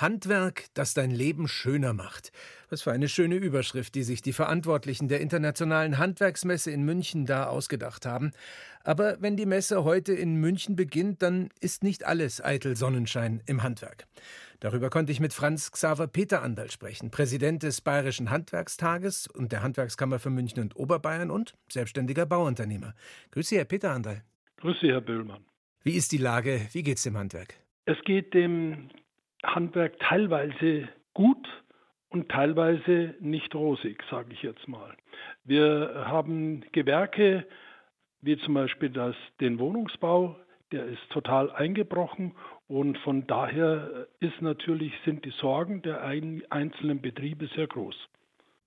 Handwerk, das dein Leben schöner macht. Was für eine schöne Überschrift, die sich die Verantwortlichen der Internationalen Handwerksmesse in München da ausgedacht haben. Aber wenn die Messe heute in München beginnt, dann ist nicht alles eitel Sonnenschein im Handwerk. Darüber konnte ich mit Franz Xaver Peter Andal sprechen, Präsident des Bayerischen Handwerkstages und der Handwerkskammer für München und Oberbayern und selbstständiger Bauunternehmer. Grüße, Herr Peter Andal. Grüße, Herr Böhlmann. Wie ist die Lage? Wie geht es dem Handwerk? Es geht dem Handwerk teilweise gut und teilweise nicht rosig, sage ich jetzt mal. Wir haben Gewerke, wie zum Beispiel das, den Wohnungsbau, der ist total eingebrochen und von daher ist natürlich, sind die Sorgen der einzelnen Betriebe sehr groß.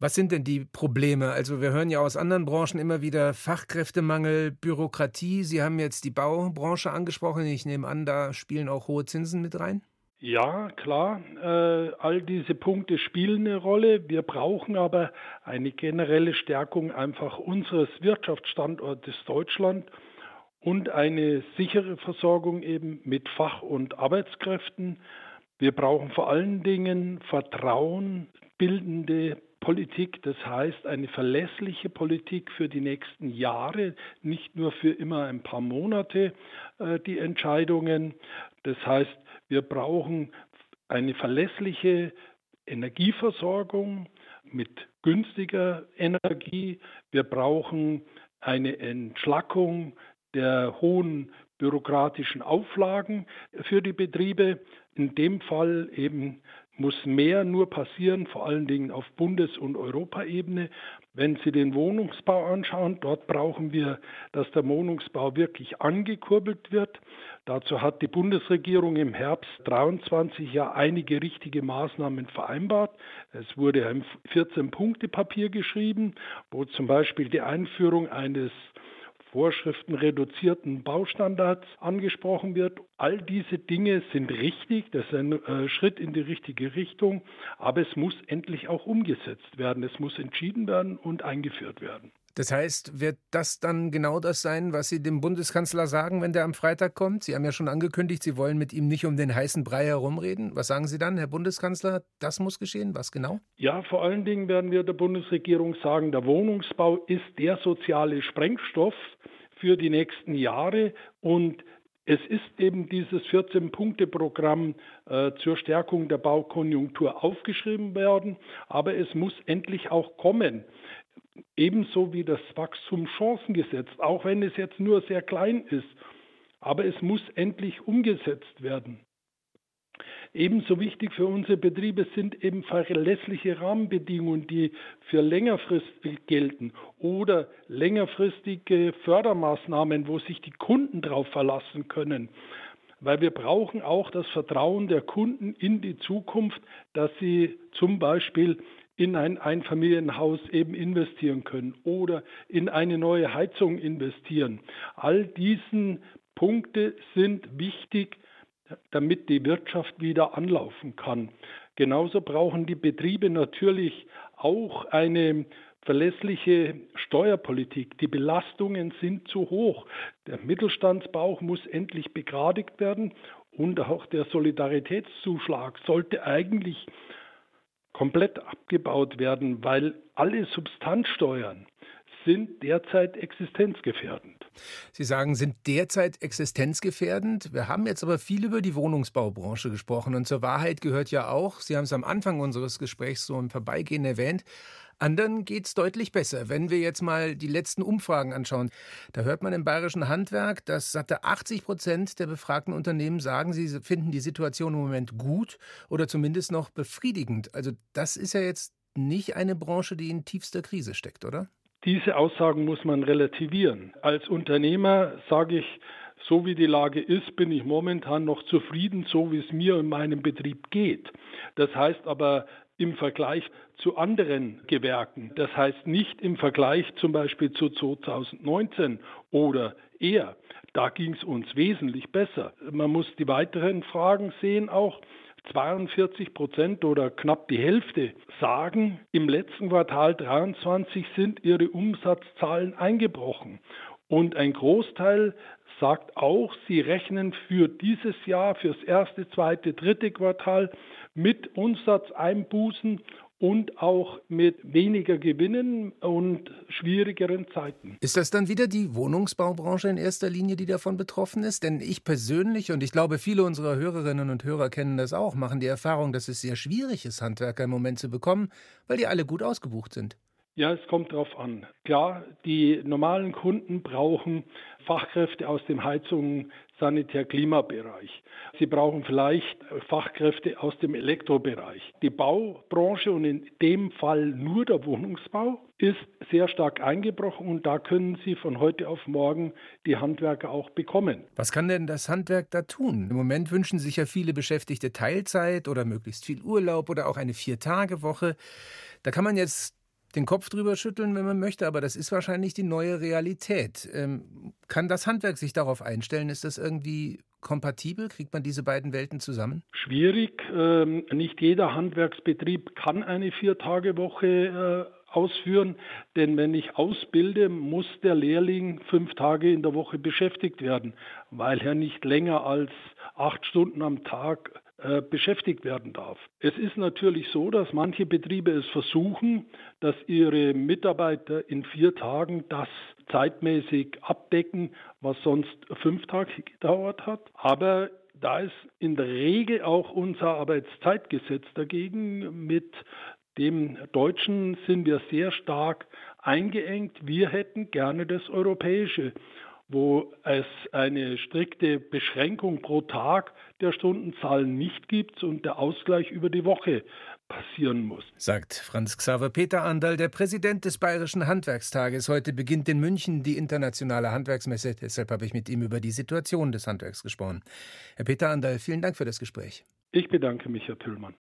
Was sind denn die Probleme? Also wir hören ja aus anderen Branchen immer wieder Fachkräftemangel, Bürokratie. Sie haben jetzt die Baubranche angesprochen. Ich nehme an, da spielen auch hohe Zinsen mit rein. Ja, klar, äh, all diese Punkte spielen eine Rolle. Wir brauchen aber eine generelle Stärkung einfach unseres Wirtschaftsstandortes Deutschland und eine sichere Versorgung eben mit Fach- und Arbeitskräften. Wir brauchen vor allen Dingen Vertrauen bildende Politik, das heißt eine verlässliche Politik für die nächsten Jahre, nicht nur für immer ein paar Monate äh, die Entscheidungen. Das heißt, wir brauchen eine verlässliche Energieversorgung mit günstiger Energie. Wir brauchen eine Entschlackung der hohen bürokratischen Auflagen für die Betriebe. In dem Fall eben muss mehr nur passieren, vor allen Dingen auf Bundes- und Europaebene. Wenn Sie den Wohnungsbau anschauen, dort brauchen wir, dass der Wohnungsbau wirklich angekurbelt wird. Dazu hat die Bundesregierung im Herbst 23 ja einige richtige Maßnahmen vereinbart. Es wurde ein 14-Punkte-Papier geschrieben, wo zum Beispiel die Einführung eines Vorschriften reduzierten Baustandards angesprochen wird. All diese Dinge sind richtig, das ist ein äh, Schritt in die richtige Richtung, aber es muss endlich auch umgesetzt werden. Es muss entschieden werden und eingeführt werden. Das heißt, wird das dann genau das sein, was Sie dem Bundeskanzler sagen, wenn der am Freitag kommt? Sie haben ja schon angekündigt, Sie wollen mit ihm nicht um den heißen Brei herumreden. Was sagen Sie dann, Herr Bundeskanzler? Das muss geschehen. Was genau? Ja, vor allen Dingen werden wir der Bundesregierung sagen, der Wohnungsbau ist der soziale Sprengstoff für die nächsten Jahre und es ist eben dieses 14-Punkte-Programm äh, zur Stärkung der Baukonjunktur aufgeschrieben werden, aber es muss endlich auch kommen ebenso wie das Wachstumschancengesetz, auch wenn es jetzt nur sehr klein ist. Aber es muss endlich umgesetzt werden. Ebenso wichtig für unsere Betriebe sind eben verlässliche Rahmenbedingungen, die für längerfristig gelten oder längerfristige Fördermaßnahmen, wo sich die Kunden darauf verlassen können. Weil wir brauchen auch das Vertrauen der Kunden in die Zukunft, dass sie zum Beispiel in ein Einfamilienhaus eben investieren können oder in eine neue Heizung investieren. All diesen Punkte sind wichtig, damit die Wirtschaft wieder anlaufen kann. Genauso brauchen die Betriebe natürlich auch eine verlässliche Steuerpolitik. Die Belastungen sind zu hoch. Der Mittelstandsbauch muss endlich begradigt werden und auch der Solidaritätszuschlag sollte eigentlich komplett abgebaut werden, weil alle Substanzsteuern sind derzeit existenzgefährdend. Sie sagen, sind derzeit existenzgefährdend. Wir haben jetzt aber viel über die Wohnungsbaubranche gesprochen und zur Wahrheit gehört ja auch, Sie haben es am Anfang unseres Gesprächs so im Vorbeigehen erwähnt, anderen geht es deutlich besser. Wenn wir jetzt mal die letzten Umfragen anschauen, da hört man im bayerischen Handwerk, dass satte 80 Prozent der befragten Unternehmen sagen, sie finden die Situation im Moment gut oder zumindest noch befriedigend. Also das ist ja jetzt nicht eine Branche, die in tiefster Krise steckt, oder? Diese Aussagen muss man relativieren. Als Unternehmer sage ich, so wie die Lage ist, bin ich momentan noch zufrieden, so wie es mir und meinem Betrieb geht. Das heißt aber im Vergleich zu anderen Gewerken. Das heißt nicht im Vergleich zum Beispiel zu 2019 oder eher. Da ging es uns wesentlich besser. Man muss die weiteren Fragen sehen auch. 42 Prozent oder knapp die Hälfte sagen, im letzten Quartal 23 sind ihre Umsatzzahlen eingebrochen. Und ein Großteil sagt auch, sie rechnen für dieses Jahr, fürs erste, zweite, dritte Quartal mit Umsatzeinbußen und auch mit weniger Gewinnen und schwierigeren Zeiten. Ist das dann wieder die Wohnungsbaubranche in erster Linie, die davon betroffen ist? Denn ich persönlich und ich glaube, viele unserer Hörerinnen und Hörer kennen das auch, machen die Erfahrung, dass es sehr schwierig ist, Handwerker im Moment zu bekommen, weil die alle gut ausgebucht sind. Ja, es kommt darauf an. Klar, die normalen Kunden brauchen Fachkräfte aus dem Heizung, Sanitär, Klimabereich. Sie brauchen vielleicht Fachkräfte aus dem Elektrobereich. Die Baubranche und in dem Fall nur der Wohnungsbau ist sehr stark eingebrochen und da können Sie von heute auf morgen die Handwerker auch bekommen. Was kann denn das Handwerk da tun? Im Moment wünschen sich ja viele Beschäftigte Teilzeit oder möglichst viel Urlaub oder auch eine Vier-Tage-Woche. Da kann man jetzt den Kopf drüber schütteln, wenn man möchte, aber das ist wahrscheinlich die neue Realität. Ähm, kann das Handwerk sich darauf einstellen? Ist das irgendwie kompatibel? Kriegt man diese beiden Welten zusammen? Schwierig. Ähm, nicht jeder Handwerksbetrieb kann eine Vier-Tage-Woche äh, ausführen, denn wenn ich ausbilde, muss der Lehrling fünf Tage in der Woche beschäftigt werden, weil er nicht länger als acht Stunden am Tag äh, beschäftigt werden darf. Es ist natürlich so, dass manche Betriebe es versuchen, dass ihre Mitarbeiter in vier Tagen das zeitmäßig abdecken, was sonst fünf Tage gedauert hat. Aber da ist in der Regel auch unser Arbeitszeitgesetz dagegen. Mit dem Deutschen sind wir sehr stark eingeengt. Wir hätten gerne das Europäische wo es eine strikte Beschränkung pro Tag der Stundenzahlen nicht gibt und der Ausgleich über die Woche passieren muss. Sagt Franz Xaver Peter Andal, der Präsident des Bayerischen Handwerkstages. Heute beginnt in München die internationale Handwerksmesse. Deshalb habe ich mit ihm über die Situation des Handwerks gesprochen. Herr Peter Andal, vielen Dank für das Gespräch. Ich bedanke mich, Herr Tüllmann.